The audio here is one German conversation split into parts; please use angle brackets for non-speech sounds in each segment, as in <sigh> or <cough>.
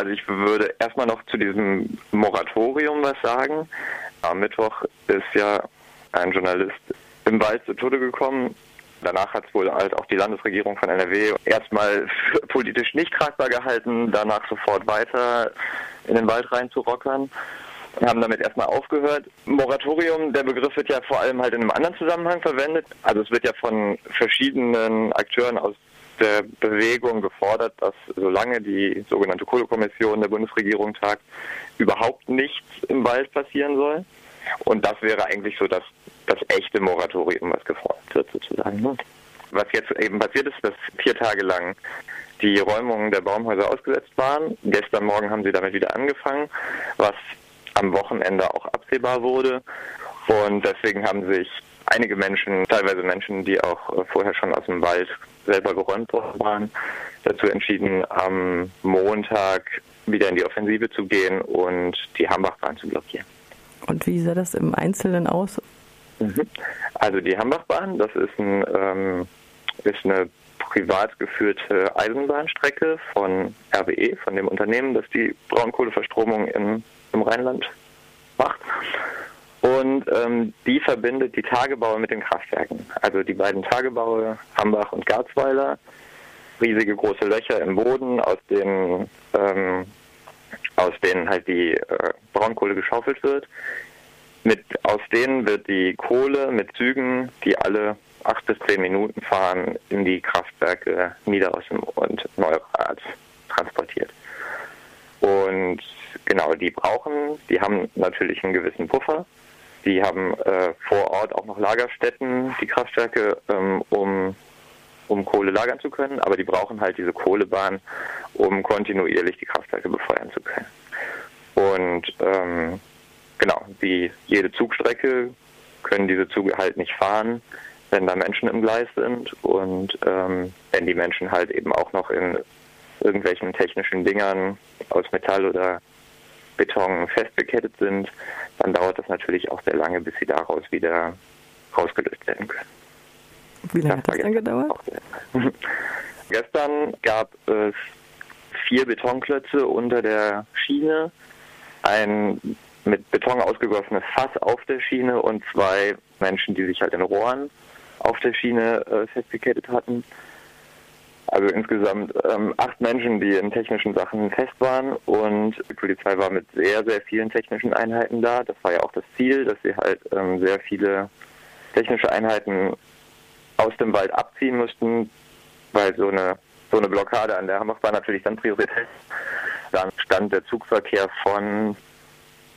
also ich würde erstmal noch zu diesem Moratorium was sagen. Am Mittwoch ist ja ein Journalist im Wald zu Tode gekommen. Danach hat es wohl halt auch die Landesregierung von NRW erstmal politisch nicht tragbar gehalten, danach sofort weiter in den Wald reinzurockern. Wir haben damit erstmal aufgehört. Moratorium, der Begriff wird ja vor allem halt in einem anderen Zusammenhang verwendet. Also es wird ja von verschiedenen Akteuren aus der Bewegung gefordert, dass solange die sogenannte Kohlekommission der Bundesregierung tagt, überhaupt nichts im Wald passieren soll. Und das wäre eigentlich so das, das echte Moratorium, was gefordert wird sozusagen. Ne? Was jetzt eben passiert ist, dass vier Tage lang die Räumungen der Baumhäuser ausgesetzt waren. Gestern Morgen haben sie damit wieder angefangen, was am Wochenende auch absehbar wurde. Und deswegen haben sich einige Menschen, teilweise Menschen, die auch vorher schon aus dem Wald selber geräumt worden waren, dazu entschieden, am Montag wieder in die Offensive zu gehen und die Hambachbahn zu blockieren. Und wie sah das im Einzelnen aus? Mhm. Also die Hambachbahn, das ist, ein, ähm, ist eine privat geführte Eisenbahnstrecke von RWE, von dem Unternehmen, das die Braunkohleverstromung im, im Rheinland macht. Und ähm, die verbindet die Tagebaue mit den Kraftwerken. Also die beiden Tagebaue, Hambach und Garzweiler, riesige große Löcher im Boden, aus denen, ähm, aus denen halt die äh, Braunkohle geschaufelt wird. Mit, aus denen wird die Kohle mit Zügen, die alle acht bis zehn Minuten fahren, in die Kraftwerke Niederossen und Neurath transportiert. Und genau, die brauchen, die haben natürlich einen gewissen Puffer, die haben äh, vor Ort auch noch Lagerstätten, die Kraftwerke, ähm, um, um Kohle lagern zu können, aber die brauchen halt diese Kohlebahn, um kontinuierlich die Kraftwerke befeuern zu können. Und ähm, genau, wie jede Zugstrecke können diese Züge halt nicht fahren, wenn da Menschen im Gleis sind und ähm, wenn die Menschen halt eben auch noch in irgendwelchen technischen Dingern aus Metall oder Beton festgekettet sind, dann dauert das natürlich auch sehr lange, bis sie daraus wieder rausgelöst werden können. Wie lange das hat das dann gedauert? <laughs> Gestern gab es vier Betonklötze unter der Schiene, ein mit Beton ausgegossenes Fass auf der Schiene und zwei Menschen, die sich halt in Rohren auf der Schiene äh, festgekettet hatten. Also insgesamt ähm, acht Menschen, die in technischen Sachen fest waren und die Polizei war mit sehr, sehr vielen technischen Einheiten da. Das war ja auch das Ziel, dass sie halt ähm, sehr viele technische Einheiten aus dem Wald abziehen mussten, weil so eine so eine Blockade an der Hammerbahn natürlich dann Priorität. Dann stand der Zugverkehr von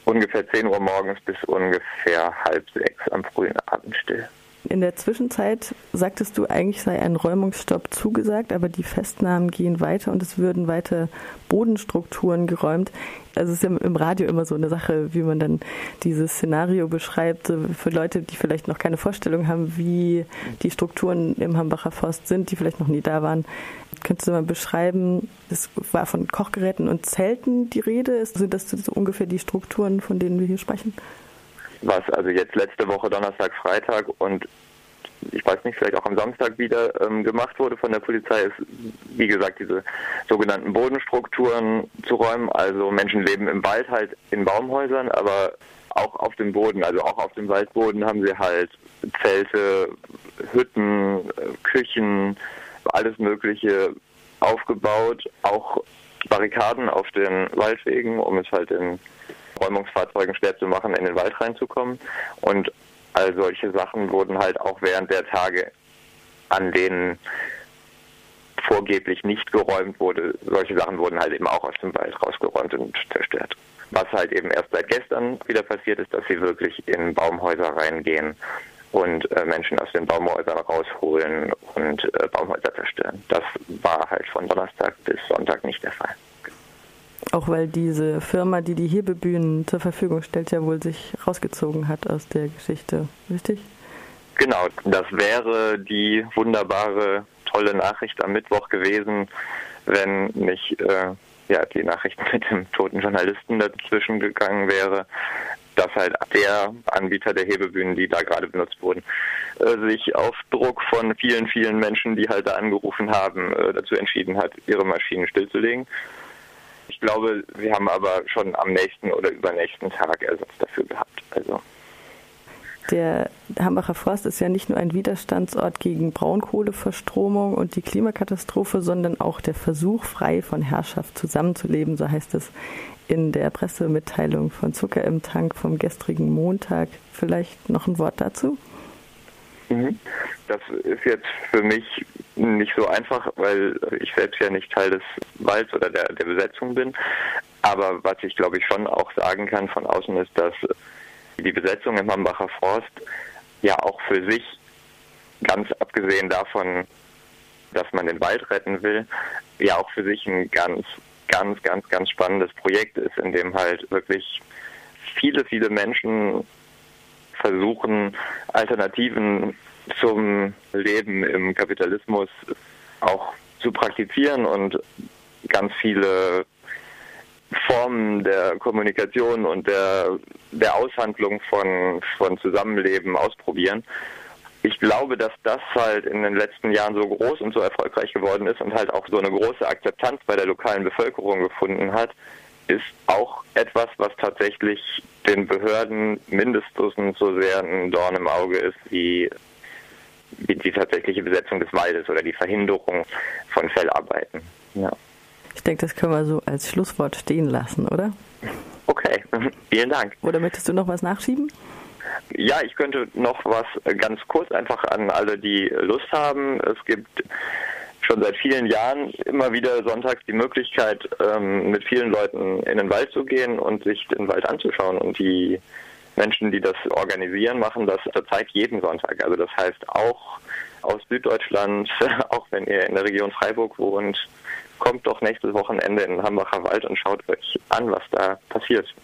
ungefähr 10 Uhr morgens bis ungefähr halb sechs am frühen Abend still. In der Zwischenzeit sagtest du, eigentlich sei ein Räumungsstopp zugesagt, aber die Festnahmen gehen weiter und es würden weiter Bodenstrukturen geräumt. Also es ist ja im Radio immer so eine Sache, wie man dann dieses Szenario beschreibt, für Leute, die vielleicht noch keine Vorstellung haben, wie die Strukturen im Hambacher Forst sind, die vielleicht noch nie da waren. Könntest du mal beschreiben, es war von Kochgeräten und Zelten die Rede? Sind das so ungefähr die Strukturen, von denen wir hier sprechen? Was also jetzt letzte Woche Donnerstag, Freitag und ich weiß nicht, vielleicht auch am Samstag wieder ähm, gemacht wurde von der Polizei, ist, wie gesagt, diese sogenannten Bodenstrukturen zu räumen. Also Menschen leben im Wald halt in Baumhäusern, aber auch auf dem Boden, also auch auf dem Waldboden haben sie halt Zelte, Hütten, Küchen, alles Mögliche aufgebaut, auch Barrikaden auf den Waldwegen, um es halt in Räumungsfahrzeugen schwer zu machen, in den Wald reinzukommen. Und all solche Sachen wurden halt auch während der Tage, an denen vorgeblich nicht geräumt wurde, solche Sachen wurden halt eben auch aus dem Wald rausgeräumt und zerstört. Was halt eben erst seit gestern wieder passiert ist, dass sie wirklich in Baumhäuser reingehen und äh, Menschen aus den Baumhäusern rausholen und äh, Baumhäuser zerstören. Das war halt von Donnerstag bis Sonntag nicht der Fall. Auch weil diese Firma, die die Hebebühnen zur Verfügung stellt, ja wohl sich rausgezogen hat aus der Geschichte, richtig? Genau, das wäre die wunderbare, tolle Nachricht am Mittwoch gewesen, wenn nicht äh, ja, die Nachricht <laughs> mit dem toten Journalisten dazwischen gegangen wäre, dass halt der Anbieter der Hebebühnen, die da gerade benutzt wurden, äh, sich auf Druck von vielen, vielen Menschen, die halt da angerufen haben, äh, dazu entschieden hat, ihre Maschinen stillzulegen glaube, wir haben aber schon am nächsten oder übernächsten Tag Ersatz dafür gehabt. Also der Hambacher Forst ist ja nicht nur ein Widerstandsort gegen Braunkohleverstromung und die Klimakatastrophe, sondern auch der Versuch, frei von Herrschaft zusammenzuleben, so heißt es in der Pressemitteilung von Zucker im Tank vom gestrigen Montag. Vielleicht noch ein Wort dazu? Mhm. Das ist jetzt für mich nicht so einfach, weil ich selbst ja nicht Teil des Walds oder der, der Besetzung bin. Aber was ich glaube ich schon auch sagen kann von außen ist, dass die Besetzung im Hambacher Forst ja auch für sich, ganz abgesehen davon, dass man den Wald retten will, ja auch für sich ein ganz, ganz, ganz, ganz spannendes Projekt ist, in dem halt wirklich viele, viele Menschen versuchen, Alternativen zum Leben im Kapitalismus auch zu praktizieren und ganz viele Formen der Kommunikation und der, der Aushandlung von, von Zusammenleben ausprobieren. Ich glaube, dass das halt in den letzten Jahren so groß und so erfolgreich geworden ist und halt auch so eine große Akzeptanz bei der lokalen Bevölkerung gefunden hat, ist auch etwas, was tatsächlich den Behörden mindestens so sehr ein Dorn im Auge ist wie, wie die tatsächliche Besetzung des Waldes oder die Verhinderung von Fellarbeiten. Ja. Ich denke, das können wir so als Schlusswort stehen lassen, oder? Okay, <laughs> vielen Dank. Oder möchtest du noch was nachschieben? Ja, ich könnte noch was ganz kurz einfach an alle, die Lust haben. Es gibt schon seit vielen Jahren immer wieder sonntags die Möglichkeit, ähm, mit vielen Leuten in den Wald zu gehen und sich den Wald anzuschauen. Und die Menschen, die das organisieren, machen das zurzeit jeden Sonntag. Also das heißt auch aus Süddeutschland, <laughs> auch wenn ihr in der Region Freiburg wohnt, kommt doch nächstes Wochenende in den Hambacher Wald und schaut euch an, was da passiert.